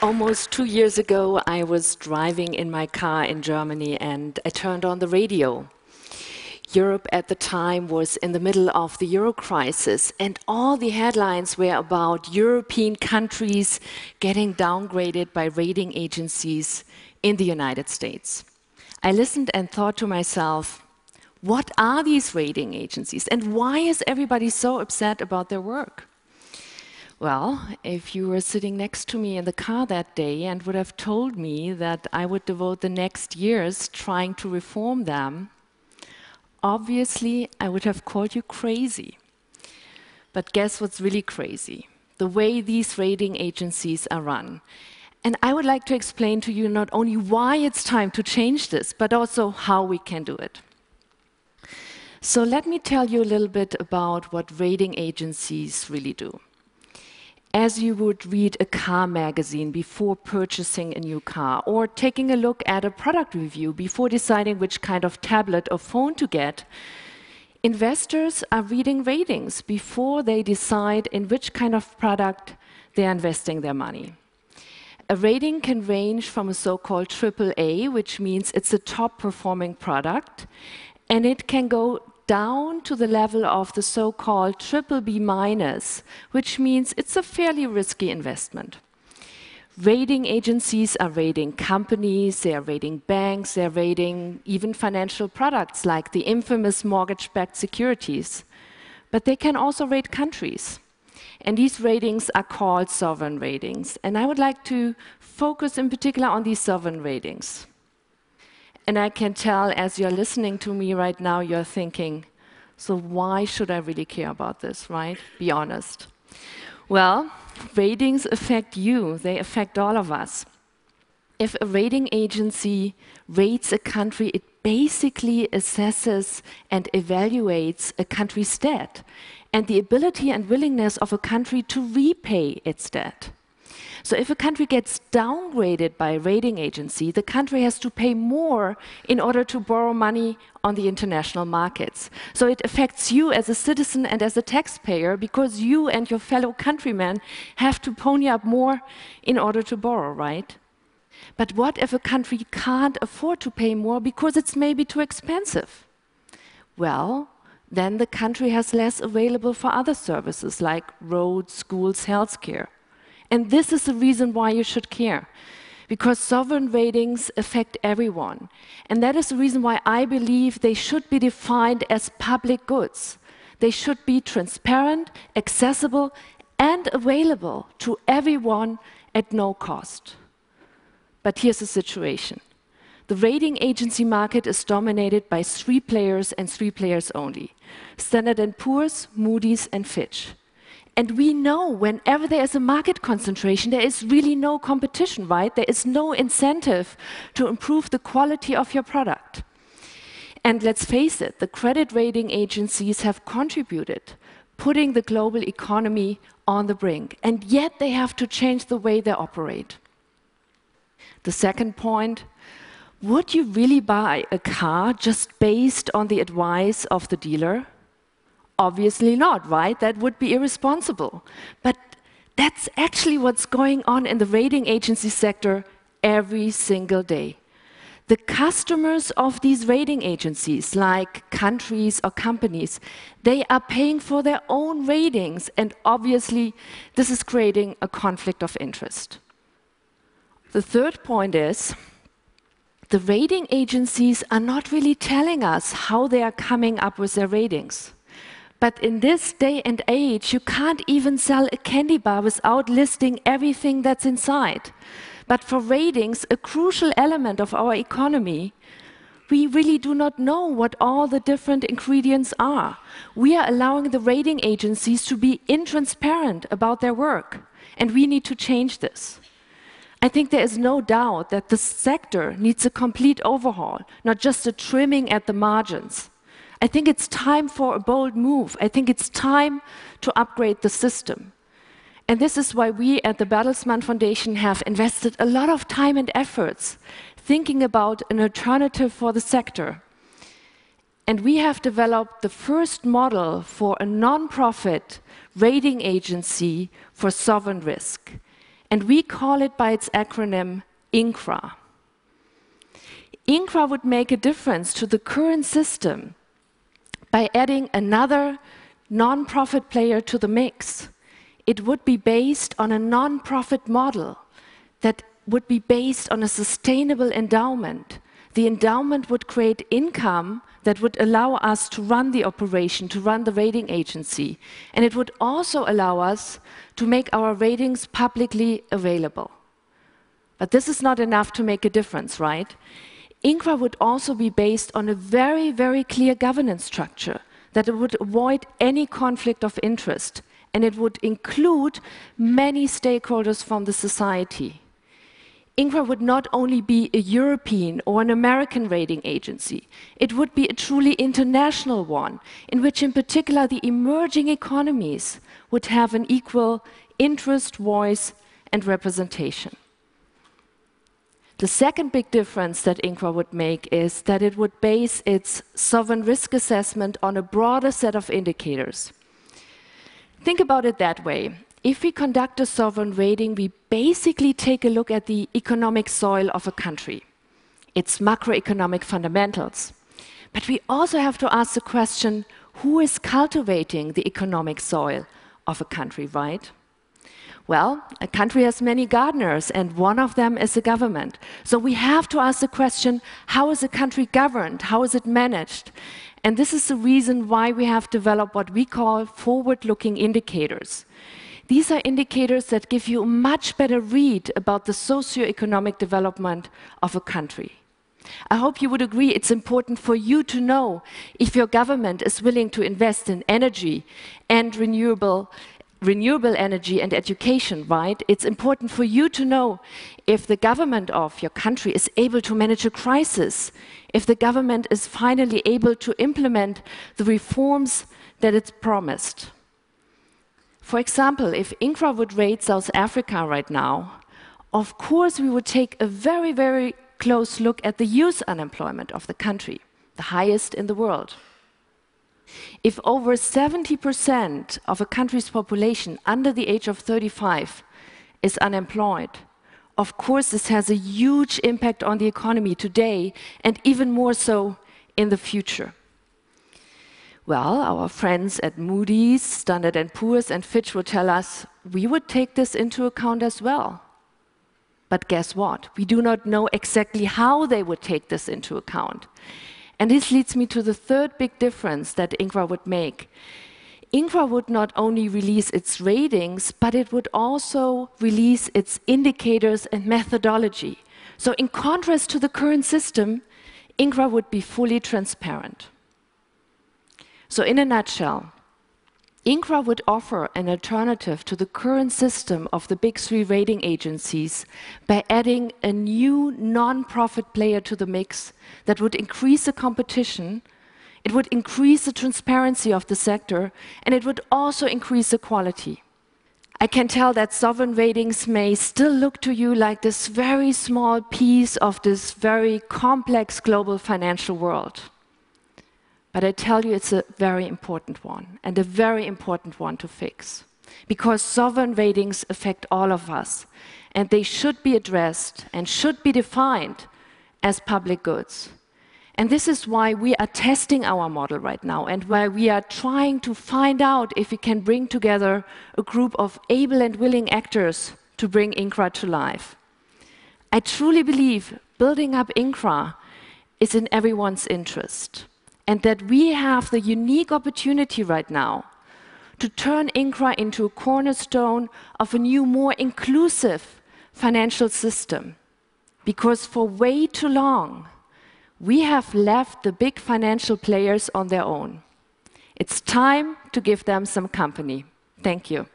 Almost two years ago, I was driving in my car in Germany and I turned on the radio. Europe at the time was in the middle of the euro crisis, and all the headlines were about European countries getting downgraded by rating agencies in the United States. I listened and thought to myself, what are these rating agencies and why is everybody so upset about their work? Well, if you were sitting next to me in the car that day and would have told me that I would devote the next years trying to reform them, obviously I would have called you crazy. But guess what's really crazy? The way these rating agencies are run. And I would like to explain to you not only why it's time to change this, but also how we can do it. So let me tell you a little bit about what rating agencies really do as you would read a car magazine before purchasing a new car, or taking a look at a product review before deciding which kind of tablet or phone to get, investors are reading ratings before they decide in which kind of product they're investing their money. A rating can range from a so-called AAA, which means it's a top performing product, and it can go down to the level of the so-called triple B minus, which means it's a fairly risky investment. Rating agencies are rating companies, they are rating banks, they're rating even financial products like the infamous mortgage-backed securities. But they can also rate countries. And these ratings are called sovereign ratings. And I would like to focus in particular on these sovereign ratings. And I can tell as you're listening to me right now, you're thinking, so why should I really care about this, right? Be honest. Well, ratings affect you, they affect all of us. If a rating agency rates a country, it basically assesses and evaluates a country's debt and the ability and willingness of a country to repay its debt. So if a country gets downgraded by a rating agency, the country has to pay more in order to borrow money on the international markets. So it affects you as a citizen and as a taxpayer because you and your fellow countrymen have to pony up more in order to borrow, right? But what if a country can't afford to pay more because it's maybe too expensive? Well, then the country has less available for other services like roads, schools, healthcare. And this is the reason why you should care. Because sovereign ratings affect everyone. And that is the reason why I believe they should be defined as public goods. They should be transparent, accessible, and available to everyone at no cost. But here's the situation. The rating agency market is dominated by three players and three players only. Standard & Poor's, Moody's, and Fitch. And we know whenever there is a market concentration, there is really no competition, right? There is no incentive to improve the quality of your product. And let's face it, the credit rating agencies have contributed, putting the global economy on the brink. And yet they have to change the way they operate. The second point, would you really buy a car just based on the advice of the dealer? Obviously not, right? That would be irresponsible. But that's actually what's going on in the rating agency sector every single day. The customers of these rating agencies, like countries or companies, they are paying for their own ratings, and obviously this is creating a conflict of interest. The third point is, the rating agencies are not really telling us how they are coming up with their ratings. But in this day and age, you can't even sell a candy bar without listing everything that's inside. But for ratings, a crucial element of our economy, we really do not know what all the different ingredients are. We are allowing the rating agencies to be intransparent about their work, and we need to change this. I think there is no doubt that the sector needs a complete overhaul, not just a trimming at the margins. I think it's time for a bold move. I think it's time to upgrade the system. And this is why we at the Bertelsmann Foundation have invested a lot of time and efforts thinking about an alternative for the sector. And we have developed the first model for a non-profit rating agency for sovereign risk. and we call it by its acronym INCRA. INCRA would make a difference to the current system by adding another non-profit player to the mix. It would be based on a non-profit model that would be based on a sustainable endowment. The endowment would create income that would allow us to run the operation, to run the rating agency. And it would also allow us to make our ratings publicly available. But this is not enough to make a difference, right? INCRA would also be based on a very, very clear governance structure that would avoid any conflict of interest, and it would include many stakeholders from the society. INCRA would not only be a European or an American rating agency, it would be a truly international one, in which in particular the emerging economies would have an equal interest, voice and representation. The second big difference that INCRA would make is that it would base its sovereign risk assessment on a broader set of indicators. Think about it that way if we conduct a sovereign rating, we basically take a look at the economic soil of a country, its macroeconomic fundamentals. But we also have to ask the question, who is cultivating the economic soil of a country, right? Well, a country has many gardeners, and one of them is the government. So we have to ask the question, how is a country governed? How is it managed? And this is the reason why we have developed what we call forward-looking indicators. These are indicators that give you a much better read about the socio-economic development of a country. I hope you would agree it's important for you to know if your government is willing to invest in energy and renewable, renewable energy and education, right? It's important for you to know if the government of your country is able to manage a crisis, if the government is finally able to implement the reforms that it's promised. For example, if INCRA would rate South Africa right now, of course we would take a very, very close look at the youth unemployment of the country, the highest in the world. If over 70% of a country's population under the age of 35 is unemployed, of course this has a huge impact on the economy today and even more so in the future. Well, our friends at Moody's, Standard & Poor's and Fitch would tell us we would take this into account as well. But guess what? We do not know exactly how they would take this into account. And this leads me to the third big difference that INCRA would make. INCRA would not only release its ratings, but it would also release its indicators and methodology. So in contrast to the current system, INCRA would be fully transparent. So in a nutshell, INCRA would offer an alternative to the current system of the big three rating agencies by adding a new non-profit player to the mix that would increase the competition, it would increase the transparency of the sector, and it would also increase the quality. I can tell that sovereign ratings may still look to you like this very small piece of this very complex global financial world. But I tell you, it's a very important one, and a very important one to fix. Because sovereign ratings affect all of us, and they should be addressed and should be defined as public goods. And this is why we are testing our model right now, and why we are trying to find out if we can bring together a group of able and willing actors to bring INCRA to life. I truly believe building up INCRA is in everyone's interest and that we have the unique opportunity right now to turn INCRA into a cornerstone of a new, more inclusive financial system. Because for way too long, we have left the big financial players on their own. It's time to give them some company. Thank you.